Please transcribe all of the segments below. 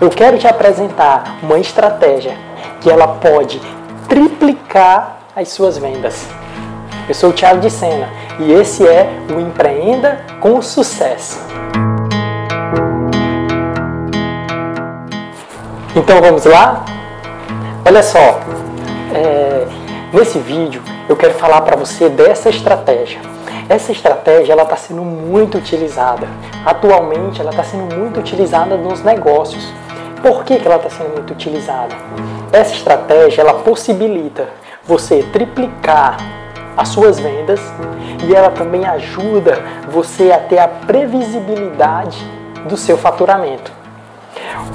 eu quero te apresentar uma estratégia que ela pode triplicar as suas vendas. Eu sou o Thiago de Sena e esse é o Empreenda com Sucesso. Então vamos lá? Olha só, é, nesse vídeo eu quero falar para você dessa estratégia. Essa estratégia ela está sendo muito utilizada. Atualmente ela está sendo muito utilizada nos negócios. Por que, que ela está sendo muito utilizada? Essa estratégia ela possibilita você triplicar as suas vendas e ela também ajuda você a ter a previsibilidade do seu faturamento.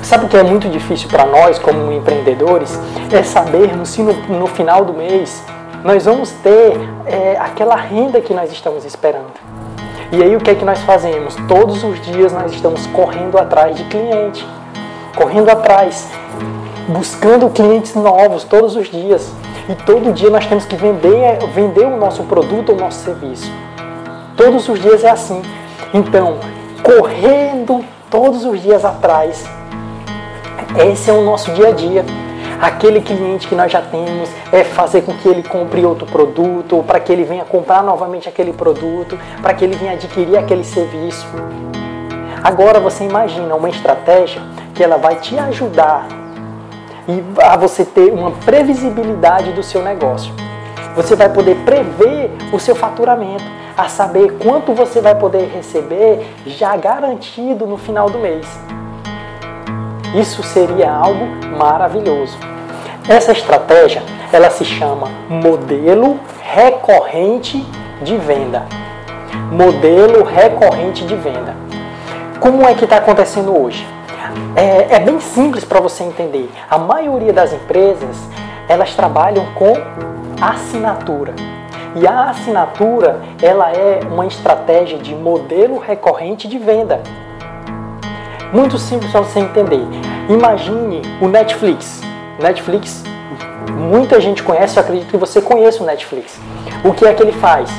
Sabe o que é muito difícil para nós, como empreendedores, é sabermos se no, no, final do mês nós vamos ter é, aquela renda que nós estamos esperando. E aí o que é que nós fazemos? Todos os dias nós estamos correndo atrás de cliente correndo atrás, buscando clientes novos todos os dias. E todo dia nós temos que vender, vender o nosso produto o nosso serviço. Todos os dias é assim. Então, correndo todos os dias atrás, esse é o nosso dia a dia. Aquele cliente que nós já temos é fazer com que ele compre outro produto, ou para que ele venha comprar novamente aquele produto, para que ele venha adquirir aquele serviço. Agora você imagina uma estratégia que ela vai te ajudar a você ter uma previsibilidade do seu negócio. Você vai poder prever o seu faturamento, a saber quanto você vai poder receber já garantido no final do mês. Isso seria algo maravilhoso. Essa estratégia, ela se chama modelo recorrente de venda. Modelo recorrente de venda. Como é que está acontecendo hoje? É, é bem simples para você entender. A maioria das empresas elas trabalham com assinatura. E a assinatura ela é uma estratégia de modelo recorrente de venda. Muito simples para você entender. Imagine o Netflix. Netflix, muita gente conhece, eu acredito que você conheça o Netflix. O que é que ele faz?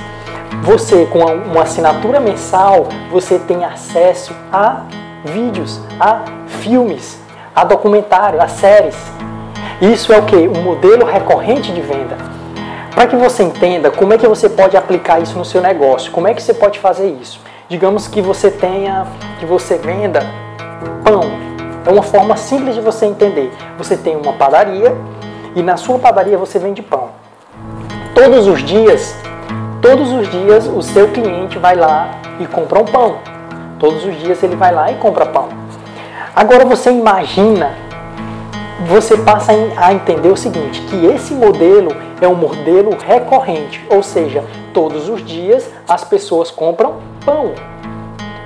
Você, com uma assinatura mensal, você tem acesso a vídeos, a filmes, a documentário, a séries. Isso é o que? Um modelo recorrente de venda. Para que você entenda como é que você pode aplicar isso no seu negócio, como é que você pode fazer isso. Digamos que você tenha, que você venda pão. É uma forma simples de você entender. Você tem uma padaria e na sua padaria você vende pão. Todos os dias, todos os dias o seu cliente vai lá e compra um pão. Todos os dias ele vai lá e compra pão. Agora você imagina, você passa a entender o seguinte, que esse modelo é um modelo recorrente, ou seja, todos os dias as pessoas compram pão.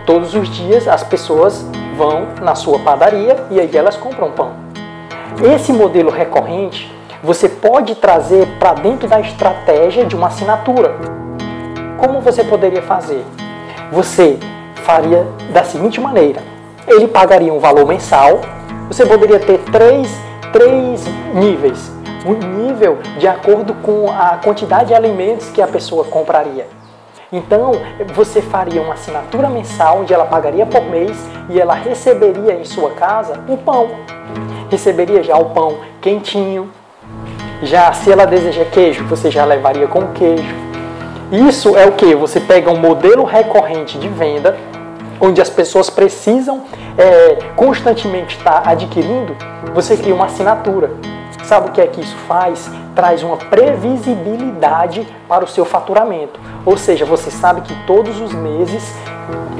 Todos os dias as pessoas vão na sua padaria e aí elas compram pão. Esse modelo recorrente você pode trazer para dentro da estratégia de uma assinatura. Como você poderia fazer? Você faria da seguinte maneira: ele pagaria um valor mensal, você poderia ter três, três níveis. Um nível de acordo com a quantidade de alimentos que a pessoa compraria. Então, você faria uma assinatura mensal onde ela pagaria por mês e ela receberia em sua casa o pão. Receberia já o pão quentinho. Já se ela deseja queijo, você já levaria com queijo. Isso é o que? Você pega um modelo recorrente de venda onde as pessoas precisam é, constantemente estar adquirindo, você cria uma assinatura. Sabe o que é que isso faz? Traz uma previsibilidade para o seu faturamento. Ou seja, você sabe que todos os meses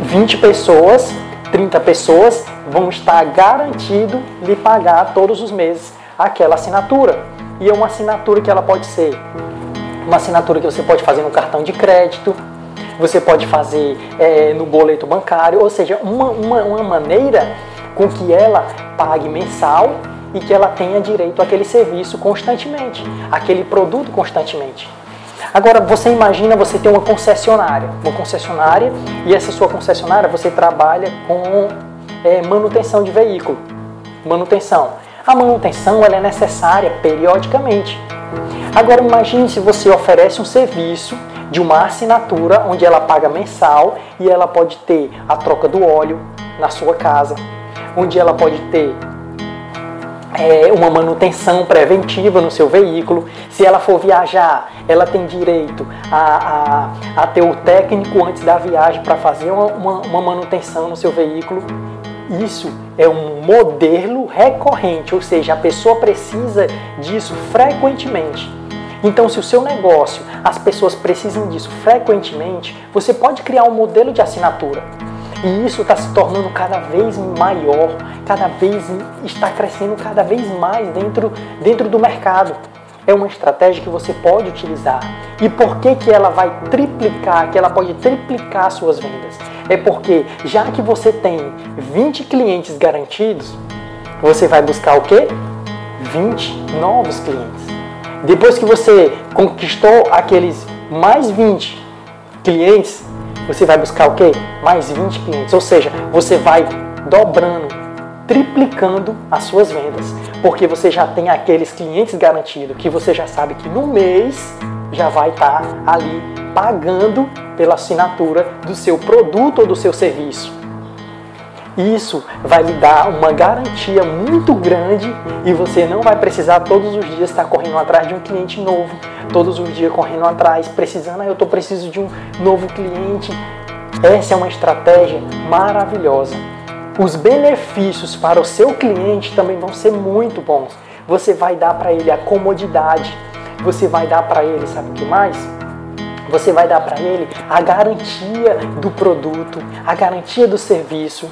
20 pessoas, 30 pessoas vão estar garantido lhe pagar todos os meses aquela assinatura. E é uma assinatura que ela pode ser uma assinatura que você pode fazer no cartão de crédito, você pode fazer é, no boleto bancário, ou seja, uma, uma, uma maneira com que ela pague mensal e que ela tenha direito àquele serviço constantemente, aquele produto constantemente. Agora, você imagina você ter uma concessionária, uma concessionária, e essa sua concessionária você trabalha com é, manutenção de veículo. Manutenção. A manutenção é necessária periodicamente. Agora, imagine se você oferece um serviço de uma assinatura onde ela paga mensal e ela pode ter a troca do óleo na sua casa, onde ela pode ter é, uma manutenção preventiva no seu veículo. Se ela for viajar, ela tem direito a, a, a ter o técnico antes da viagem para fazer uma, uma, uma manutenção no seu veículo. Isso é um modelo recorrente, ou seja, a pessoa precisa disso frequentemente. Então, se o seu negócio, as pessoas precisam disso frequentemente, você pode criar um modelo de assinatura. E isso está se tornando cada vez maior, cada vez está crescendo cada vez mais dentro, dentro do mercado. É uma estratégia que você pode utilizar. E por que, que ela vai triplicar, que ela pode triplicar suas vendas? É porque já que você tem 20 clientes garantidos, você vai buscar o quê? 20 novos clientes. Depois que você conquistou aqueles mais 20 clientes, você vai buscar o quê? Mais 20 clientes. Ou seja, você vai dobrando, triplicando as suas vendas. Porque você já tem aqueles clientes garantidos que você já sabe que no mês já vai estar tá ali pagando pela assinatura do seu produto ou do seu serviço. Isso vai lhe dar uma garantia muito grande e você não vai precisar todos os dias estar correndo atrás de um cliente novo, todos os dias correndo atrás, precisando, ah, eu estou preciso de um novo cliente. Essa é uma estratégia maravilhosa. Os benefícios para o seu cliente também vão ser muito bons. Você vai dar para ele a comodidade, você vai dar para ele, sabe o que mais? Você vai dar para ele a garantia do produto, a garantia do serviço.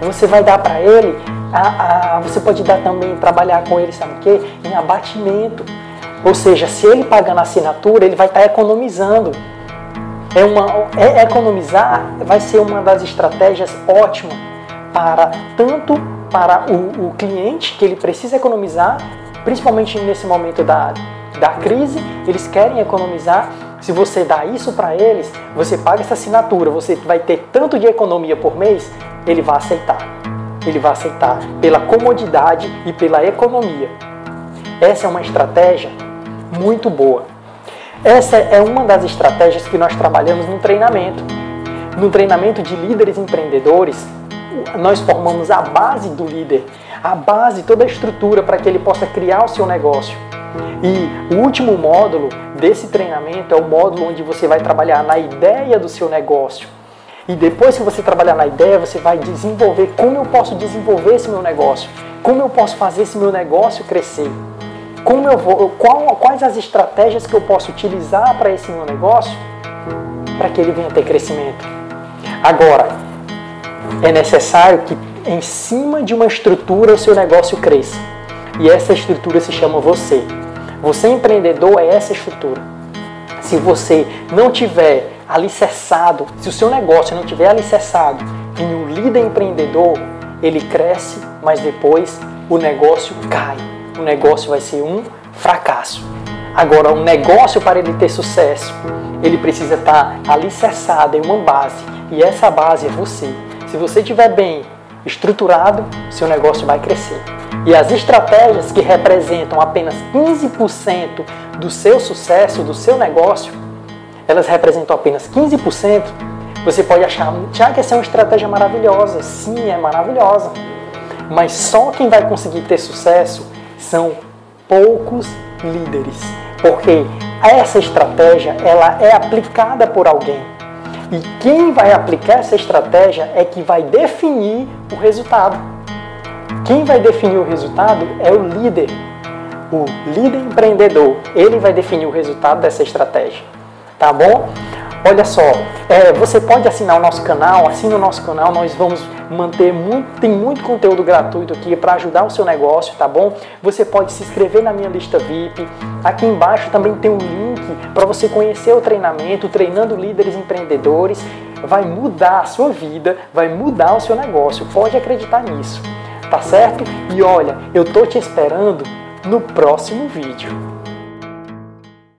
Você vai dar para ele, a, a, você pode dar também, trabalhar com ele, sabe o quê? Em abatimento. Ou seja, se ele pagando a assinatura, ele vai estar tá economizando. É uma, é, economizar vai ser uma das estratégias ótimas para tanto para o, o cliente que ele precisa economizar, principalmente nesse momento da, da crise, eles querem economizar. Se você dá isso para eles, você paga essa assinatura, você vai ter tanto de economia por mês, ele vai aceitar. Ele vai aceitar pela comodidade e pela economia. Essa é uma estratégia muito boa. Essa é uma das estratégias que nós trabalhamos no treinamento. No treinamento de líderes empreendedores, nós formamos a base do líder, a base, toda a estrutura para que ele possa criar o seu negócio. E o último módulo desse treinamento é o módulo onde você vai trabalhar na ideia do seu negócio e depois que você trabalhar na ideia, você vai desenvolver como eu posso desenvolver esse meu negócio, como eu posso fazer esse meu negócio crescer, como eu vou, qual, quais as estratégias que eu posso utilizar para esse meu negócio para que ele venha ter crescimento. Agora, é necessário que em cima de uma estrutura o seu negócio cresça. E essa estrutura se chama você. Você empreendedor é essa estrutura. Se você não tiver alicerçado, se o seu negócio não tiver alicerçado em um líder empreendedor, ele cresce, mas depois o negócio cai. O negócio vai ser um fracasso. Agora, um negócio para ele ter sucesso, ele precisa estar alicerçado em uma base. E essa base é você. Se você estiver bem estruturado, seu negócio vai crescer. E as estratégias que representam apenas 15% do seu sucesso, do seu negócio, elas representam apenas 15%, você pode achar, que essa é uma estratégia maravilhosa. Sim, é maravilhosa. Mas só quem vai conseguir ter sucesso são poucos líderes. Porque essa estratégia, ela é aplicada por alguém. E quem vai aplicar essa estratégia é que vai definir o resultado. Quem vai definir o resultado é o líder. O líder empreendedor, ele vai definir o resultado dessa estratégia tá bom? Olha só, é, você pode assinar o nosso canal, assina o nosso canal, nós vamos manter muito, tem muito conteúdo gratuito aqui para ajudar o seu negócio, tá bom? Você pode se inscrever na minha lista VIP. Aqui embaixo também tem um link para você conhecer o treinamento, treinando líderes empreendedores. Vai mudar a sua vida, vai mudar o seu negócio. Pode acreditar nisso, tá certo? E olha, eu tô te esperando no próximo vídeo.